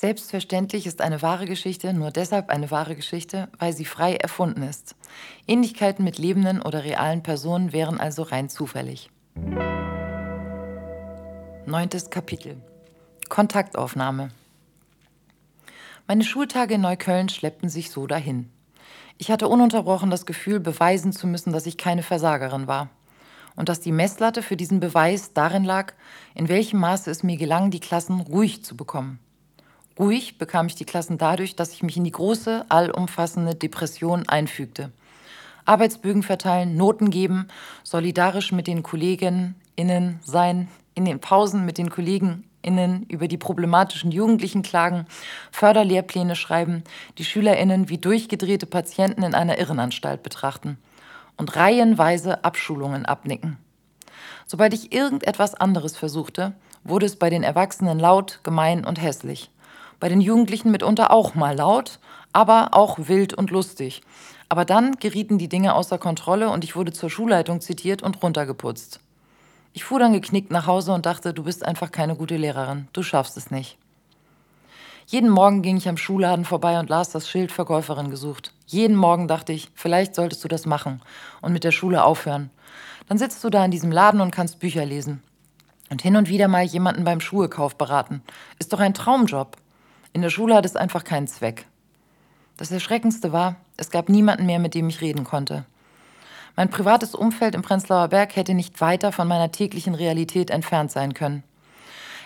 Selbstverständlich ist eine wahre Geschichte nur deshalb eine wahre Geschichte, weil sie frei erfunden ist. Ähnlichkeiten mit lebenden oder realen Personen wären also rein zufällig. Neuntes Kapitel Kontaktaufnahme Meine Schultage in Neukölln schleppten sich so dahin. Ich hatte ununterbrochen das Gefühl, beweisen zu müssen, dass ich keine Versagerin war. Und dass die Messlatte für diesen Beweis darin lag, in welchem Maße es mir gelang, die Klassen ruhig zu bekommen. Ruhig bekam ich die Klassen dadurch, dass ich mich in die große, allumfassende Depression einfügte. Arbeitsbögen verteilen, Noten geben, solidarisch mit den KollegInnen sein, in den Pausen mit den KollegInnen über die problematischen Jugendlichen klagen, Förderlehrpläne schreiben, die SchülerInnen wie durchgedrehte Patienten in einer Irrenanstalt betrachten und reihenweise Abschulungen abnicken. Sobald ich irgendetwas anderes versuchte, wurde es bei den Erwachsenen laut, gemein und hässlich bei den Jugendlichen mitunter auch mal laut, aber auch wild und lustig. Aber dann gerieten die Dinge außer Kontrolle und ich wurde zur Schulleitung zitiert und runtergeputzt. Ich fuhr dann geknickt nach Hause und dachte, du bist einfach keine gute Lehrerin, du schaffst es nicht. Jeden Morgen ging ich am Schulladen vorbei und las das Schild Verkäuferin gesucht. Jeden Morgen dachte ich, vielleicht solltest du das machen und mit der Schule aufhören. Dann sitzt du da in diesem Laden und kannst Bücher lesen. Und hin und wieder mal jemanden beim Schuhekauf beraten. Ist doch ein Traumjob. In der Schule hat es einfach keinen Zweck. Das Erschreckendste war, es gab niemanden mehr, mit dem ich reden konnte. Mein privates Umfeld im Prenzlauer Berg hätte nicht weiter von meiner täglichen Realität entfernt sein können.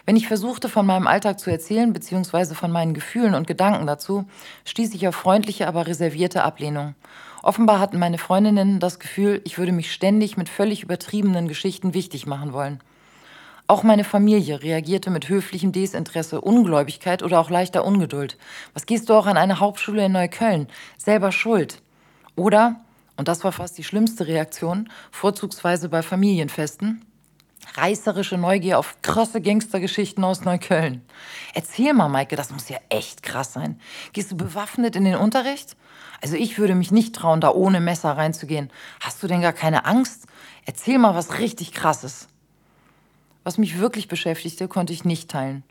Wenn ich versuchte, von meinem Alltag zu erzählen, beziehungsweise von meinen Gefühlen und Gedanken dazu, stieß ich auf freundliche, aber reservierte Ablehnung. Offenbar hatten meine Freundinnen das Gefühl, ich würde mich ständig mit völlig übertriebenen Geschichten wichtig machen wollen. Auch meine Familie reagierte mit höflichem Desinteresse, Ungläubigkeit oder auch leichter Ungeduld. Was gehst du auch an eine Hauptschule in Neukölln? Selber schuld. Oder, und das war fast die schlimmste Reaktion, vorzugsweise bei Familienfesten, reißerische Neugier auf krasse Gangstergeschichten aus Neukölln. Erzähl mal, Maike, das muss ja echt krass sein. Gehst du bewaffnet in den Unterricht? Also ich würde mich nicht trauen, da ohne Messer reinzugehen. Hast du denn gar keine Angst? Erzähl mal was richtig krasses. Was mich wirklich beschäftigte, konnte ich nicht teilen.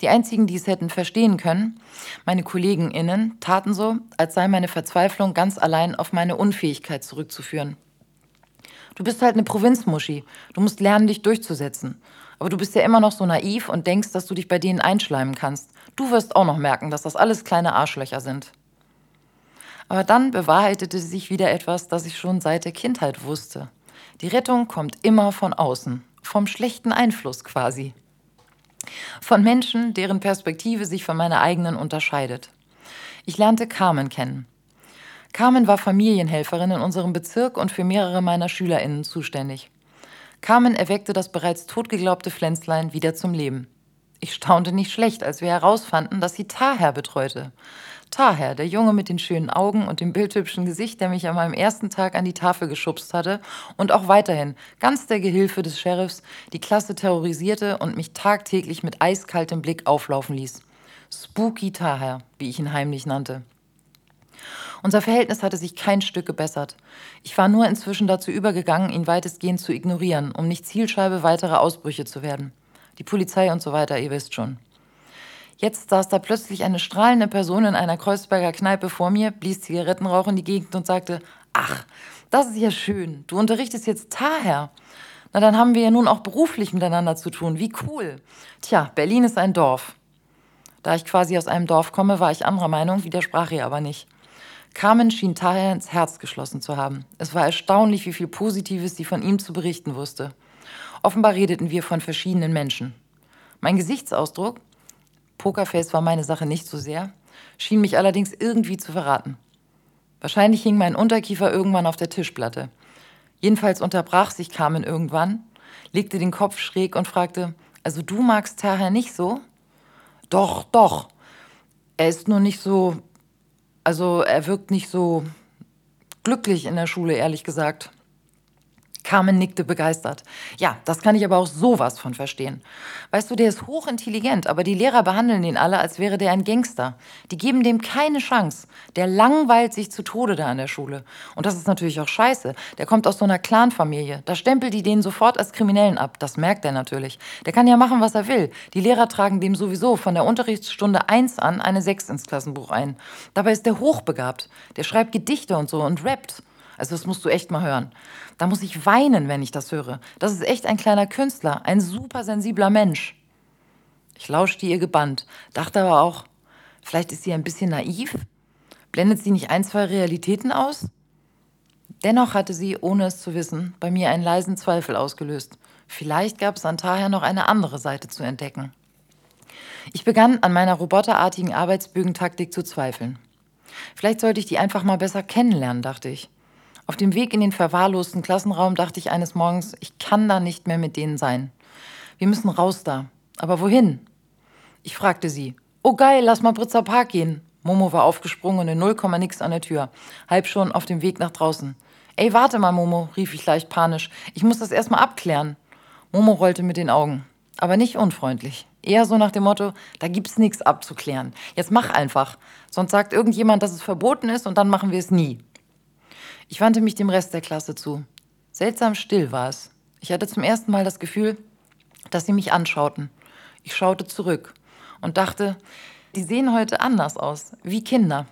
Die einzigen, die es hätten verstehen können, meine KollegenInnen, taten so, als sei meine Verzweiflung ganz allein auf meine Unfähigkeit zurückzuführen. Du bist halt eine Provinzmuschi. Du musst lernen, dich durchzusetzen. Aber du bist ja immer noch so naiv und denkst, dass du dich bei denen einschleimen kannst. Du wirst auch noch merken, dass das alles kleine Arschlöcher sind. Aber dann bewahrheitete sich wieder etwas, das ich schon seit der Kindheit wusste. Die Rettung kommt immer von außen vom schlechten Einfluss quasi. Von Menschen, deren Perspektive sich von meiner eigenen unterscheidet. Ich lernte Carmen kennen. Carmen war Familienhelferin in unserem Bezirk und für mehrere meiner SchülerInnen zuständig. Carmen erweckte das bereits totgeglaubte Pflänzlein wieder zum Leben. Ich staunte nicht schlecht, als wir herausfanden, dass sie Taher betreute. Taher, der Junge mit den schönen Augen und dem bildhübschen Gesicht, der mich an meinem ersten Tag an die Tafel geschubst hatte und auch weiterhin ganz der Gehilfe des Sheriffs die Klasse terrorisierte und mich tagtäglich mit eiskaltem Blick auflaufen ließ. Spooky Taher, wie ich ihn heimlich nannte. Unser Verhältnis hatte sich kein Stück gebessert. Ich war nur inzwischen dazu übergegangen, ihn weitestgehend zu ignorieren, um nicht Zielscheibe weiterer Ausbrüche zu werden. Die Polizei und so weiter, ihr wisst schon. Jetzt saß da plötzlich eine strahlende Person in einer Kreuzberger Kneipe vor mir, blies Zigarettenrauch in die Gegend und sagte, ach, das ist ja schön, du unterrichtest jetzt Taher. Na, dann haben wir ja nun auch beruflich miteinander zu tun, wie cool. Tja, Berlin ist ein Dorf. Da ich quasi aus einem Dorf komme, war ich anderer Meinung, widersprach ihr aber nicht. Carmen schien Taher ins Herz geschlossen zu haben. Es war erstaunlich, wie viel Positives sie von ihm zu berichten wusste. Offenbar redeten wir von verschiedenen Menschen. Mein Gesichtsausdruck, Pokerface war meine Sache nicht so sehr, schien mich allerdings irgendwie zu verraten. Wahrscheinlich hing mein Unterkiefer irgendwann auf der Tischplatte. Jedenfalls unterbrach sich Carmen irgendwann, legte den Kopf schräg und fragte, also du magst Taher nicht so? Doch, doch. Er ist nur nicht so, also er wirkt nicht so glücklich in der Schule, ehrlich gesagt. Carmen nickte begeistert. Ja, das kann ich aber auch sowas von verstehen. Weißt du, der ist hochintelligent, aber die Lehrer behandeln ihn alle, als wäre der ein Gangster. Die geben dem keine Chance. Der langweilt sich zu Tode da an der Schule. Und das ist natürlich auch scheiße. Der kommt aus so einer Clanfamilie. Da stempelt die den sofort als Kriminellen ab. Das merkt er natürlich. Der kann ja machen, was er will. Die Lehrer tragen dem sowieso von der Unterrichtsstunde 1 an eine 6 ins Klassenbuch ein. Dabei ist der hochbegabt. Der schreibt Gedichte und so und rappt. Also das musst du echt mal hören. Da muss ich weinen, wenn ich das höre. Das ist echt ein kleiner Künstler, ein super sensibler Mensch. Ich lauschte ihr gebannt, dachte aber auch, vielleicht ist sie ein bisschen naiv. Blendet sie nicht ein, zwei Realitäten aus? Dennoch hatte sie, ohne es zu wissen, bei mir einen leisen Zweifel ausgelöst. Vielleicht gab es an Taher noch eine andere Seite zu entdecken. Ich begann an meiner roboterartigen Arbeitsbögentaktik zu zweifeln. Vielleicht sollte ich die einfach mal besser kennenlernen, dachte ich. Auf dem Weg in den verwahrlosten Klassenraum dachte ich eines Morgens, ich kann da nicht mehr mit denen sein. Wir müssen raus da. Aber wohin? Ich fragte sie. Oh geil, lass mal Britzer Park gehen. Momo war aufgesprungen und in null Komma nix an der Tür, halb schon auf dem Weg nach draußen. Ey, warte mal, Momo, rief ich leicht panisch. Ich muss das erstmal abklären. Momo rollte mit den Augen, aber nicht unfreundlich. Eher so nach dem Motto, da gibt's nichts abzuklären. Jetzt mach einfach. Sonst sagt irgendjemand, dass es verboten ist und dann machen wir es nie. Ich wandte mich dem Rest der Klasse zu. Seltsam still war es. Ich hatte zum ersten Mal das Gefühl, dass sie mich anschauten. Ich schaute zurück und dachte, die sehen heute anders aus, wie Kinder.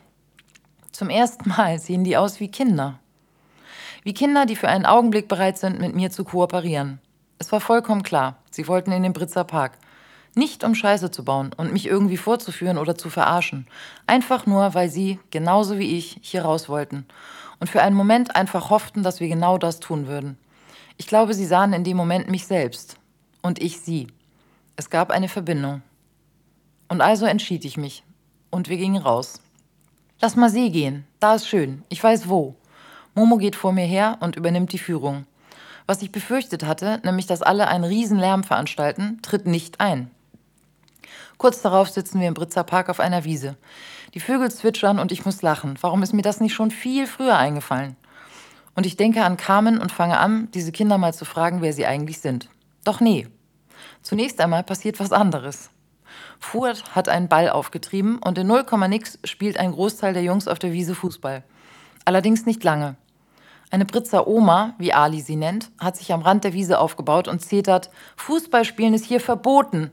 Zum ersten Mal sehen die aus wie Kinder. Wie Kinder, die für einen Augenblick bereit sind, mit mir zu kooperieren. Es war vollkommen klar, sie wollten in den Britzer Park. Nicht um Scheiße zu bauen und mich irgendwie vorzuführen oder zu verarschen. Einfach nur, weil sie, genauso wie ich, hier raus wollten und für einen Moment einfach hofften, dass wir genau das tun würden. Ich glaube, sie sahen in dem Moment mich selbst und ich sie. Es gab eine Verbindung. Und also entschied ich mich und wir gingen raus. Lass mal See gehen, da ist schön, ich weiß wo. Momo geht vor mir her und übernimmt die Führung. Was ich befürchtet hatte, nämlich dass alle einen riesen Lärm veranstalten, tritt nicht ein. Kurz darauf sitzen wir im Britzer Park auf einer Wiese. Die Vögel zwitschern und ich muss lachen. Warum ist mir das nicht schon viel früher eingefallen? Und ich denke an Carmen und fange an, diese Kinder mal zu fragen, wer sie eigentlich sind. Doch nee. Zunächst einmal passiert was anderes. Fuhrt hat einen Ball aufgetrieben und in 0, nix spielt ein Großteil der Jungs auf der Wiese Fußball. Allerdings nicht lange. Eine Britzer Oma, wie Ali sie nennt, hat sich am Rand der Wiese aufgebaut und zetert, Fußballspielen ist hier verboten.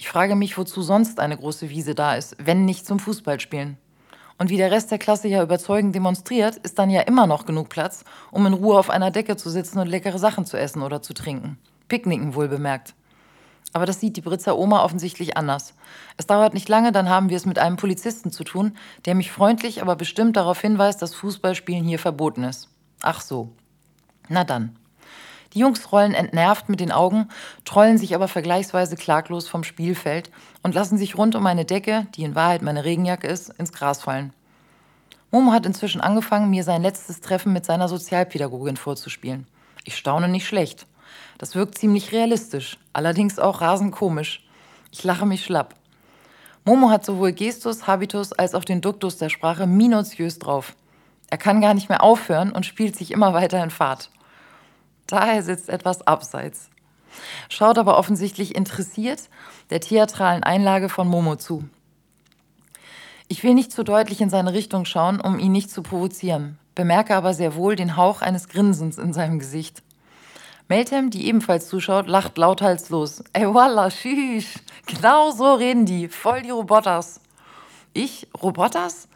Ich frage mich, wozu sonst eine große Wiese da ist, wenn nicht zum Fußballspielen. Und wie der Rest der Klasse ja überzeugend demonstriert, ist dann ja immer noch genug Platz, um in Ruhe auf einer Decke zu sitzen und leckere Sachen zu essen oder zu trinken. Picknicken wohl bemerkt. Aber das sieht die Britzer Oma offensichtlich anders. Es dauert nicht lange, dann haben wir es mit einem Polizisten zu tun, der mich freundlich, aber bestimmt darauf hinweist, dass Fußballspielen hier verboten ist. Ach so. Na dann. Die Jungs rollen entnervt mit den Augen, trollen sich aber vergleichsweise klaglos vom Spielfeld und lassen sich rund um meine Decke, die in Wahrheit meine Regenjacke ist, ins Gras fallen. Momo hat inzwischen angefangen, mir sein letztes Treffen mit seiner Sozialpädagogin vorzuspielen. Ich staune nicht schlecht. Das wirkt ziemlich realistisch, allerdings auch rasend komisch. Ich lache mich schlapp. Momo hat sowohl Gestus, Habitus als auch den Duktus der Sprache minutiös drauf. Er kann gar nicht mehr aufhören und spielt sich immer weiter in Fahrt. Daher sitzt etwas abseits. Schaut aber offensichtlich interessiert der theatralen Einlage von Momo zu. Ich will nicht zu deutlich in seine Richtung schauen, um ihn nicht zu provozieren, bemerke aber sehr wohl den Hauch eines Grinsens in seinem Gesicht. Meltem, die ebenfalls zuschaut, lacht lauthals los. Ey, wallah, shish. Genau so reden die. Voll die Roboters. Ich? Roboters?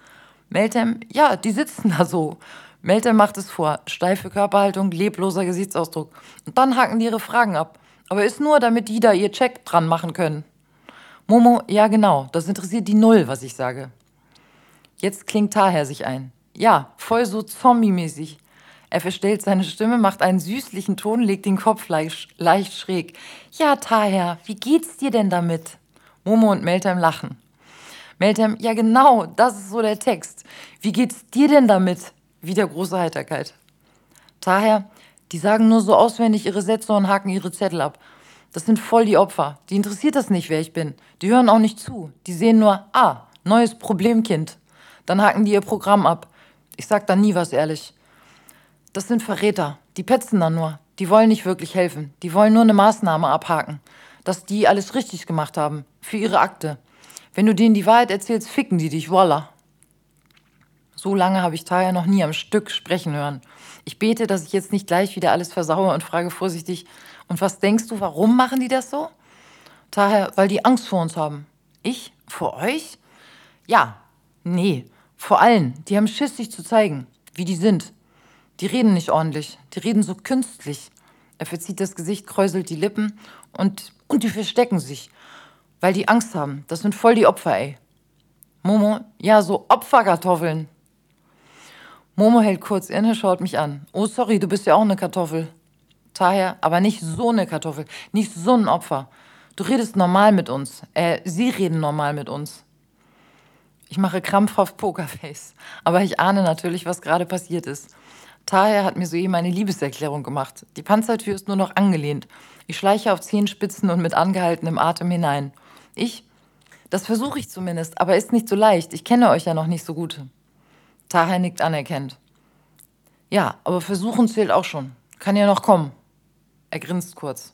Meltem, ja, die sitzen da so. Melter macht es vor. Steife Körperhaltung, lebloser Gesichtsausdruck. Und dann hacken die ihre Fragen ab. Aber ist nur, damit die da ihr Check dran machen können. Momo, ja genau, das interessiert die Null, was ich sage. Jetzt klingt Taher sich ein. Ja, voll so zombie-mäßig. Er verstellt seine Stimme, macht einen süßlichen Ton, legt den Kopf leicht, leicht schräg. Ja, Taher, wie geht's dir denn damit? Momo und Meltem lachen. Meltem, ja genau, das ist so der Text. Wie geht's dir denn damit? Wieder große Heiterkeit. Daher, die sagen nur so auswendig ihre Sätze und haken ihre Zettel ab. Das sind voll die Opfer. Die interessiert das nicht, wer ich bin. Die hören auch nicht zu. Die sehen nur, ah, neues Problemkind. Dann haken die ihr Programm ab. Ich sag dann nie was ehrlich. Das sind Verräter. Die petzen dann nur. Die wollen nicht wirklich helfen. Die wollen nur eine Maßnahme abhaken. Dass die alles richtig gemacht haben. Für ihre Akte. Wenn du denen die Wahrheit erzählst, ficken die dich, voila. So lange habe ich Taya noch nie am Stück sprechen hören. Ich bete, dass ich jetzt nicht gleich wieder alles versaue und frage vorsichtig, und was denkst du, warum machen die das so? Daher, weil die Angst vor uns haben. Ich? Vor euch? Ja. Nee. Vor allen. Die haben Schiss, sich zu zeigen, wie die sind. Die reden nicht ordentlich. Die reden so künstlich. Er verzieht das Gesicht, kräuselt die Lippen und, und die verstecken sich. Weil die Angst haben. Das sind voll die Opfer, ey. Momo, ja, so Opferkartoffeln. Momo hält kurz inne, schaut mich an. Oh, sorry, du bist ja auch eine Kartoffel. Daher, aber nicht so eine Kartoffel, nicht so ein Opfer. Du redest normal mit uns. Äh, sie reden normal mit uns. Ich mache krampfhaft Pokerface, aber ich ahne natürlich, was gerade passiert ist. Taher hat mir soeben eine Liebeserklärung gemacht. Die Panzertür ist nur noch angelehnt. Ich schleiche auf Zehenspitzen und mit angehaltenem Atem hinein. Ich? Das versuche ich zumindest, aber ist nicht so leicht. Ich kenne euch ja noch nicht so gut. Taher nickt anerkennt. Ja, aber versuchen zählt auch schon. Kann ja noch kommen. Er grinst kurz.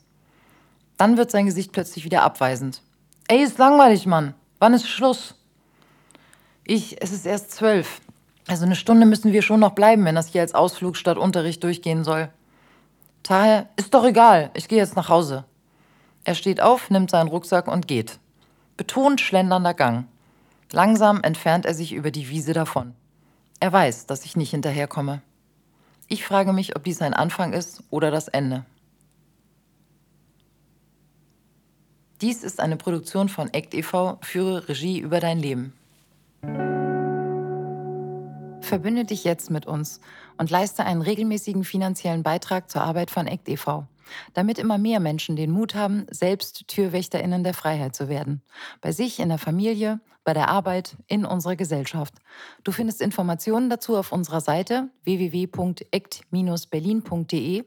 Dann wird sein Gesicht plötzlich wieder abweisend. Ey, ist langweilig, Mann. Wann ist Schluss? Ich, es ist erst zwölf. Also eine Stunde müssen wir schon noch bleiben, wenn das hier als Ausflug statt Unterricht durchgehen soll. Daher ist doch egal, ich gehe jetzt nach Hause. Er steht auf, nimmt seinen Rucksack und geht. Betont schlendernder Gang. Langsam entfernt er sich über die Wiese davon. Er weiß, dass ich nicht hinterherkomme. Ich frage mich, ob dies ein Anfang ist oder das Ende. Dies ist eine Produktion von ACT e.V. Führe Regie über dein Leben. Verbünde dich jetzt mit uns und leiste einen regelmäßigen finanziellen Beitrag zur Arbeit von ACT e.V., damit immer mehr Menschen den Mut haben, selbst TürwächterInnen der Freiheit zu werden. Bei sich, in der Familie, bei der Arbeit, in unserer Gesellschaft. Du findest Informationen dazu auf unserer Seite www.act-berlin.de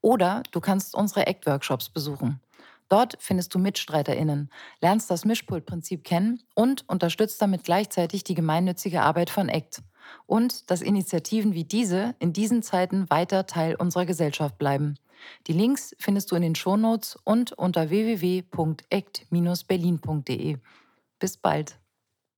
oder du kannst unsere ACT-Workshops besuchen. Dort findest du MitstreiterInnen, lernst das Mischpultprinzip kennen und unterstützt damit gleichzeitig die gemeinnützige Arbeit von ACT. Und dass Initiativen wie diese in diesen Zeiten weiter Teil unserer Gesellschaft bleiben. Die Links findest du in den Shownotes und unter www.act-berlin.de. Bis bald.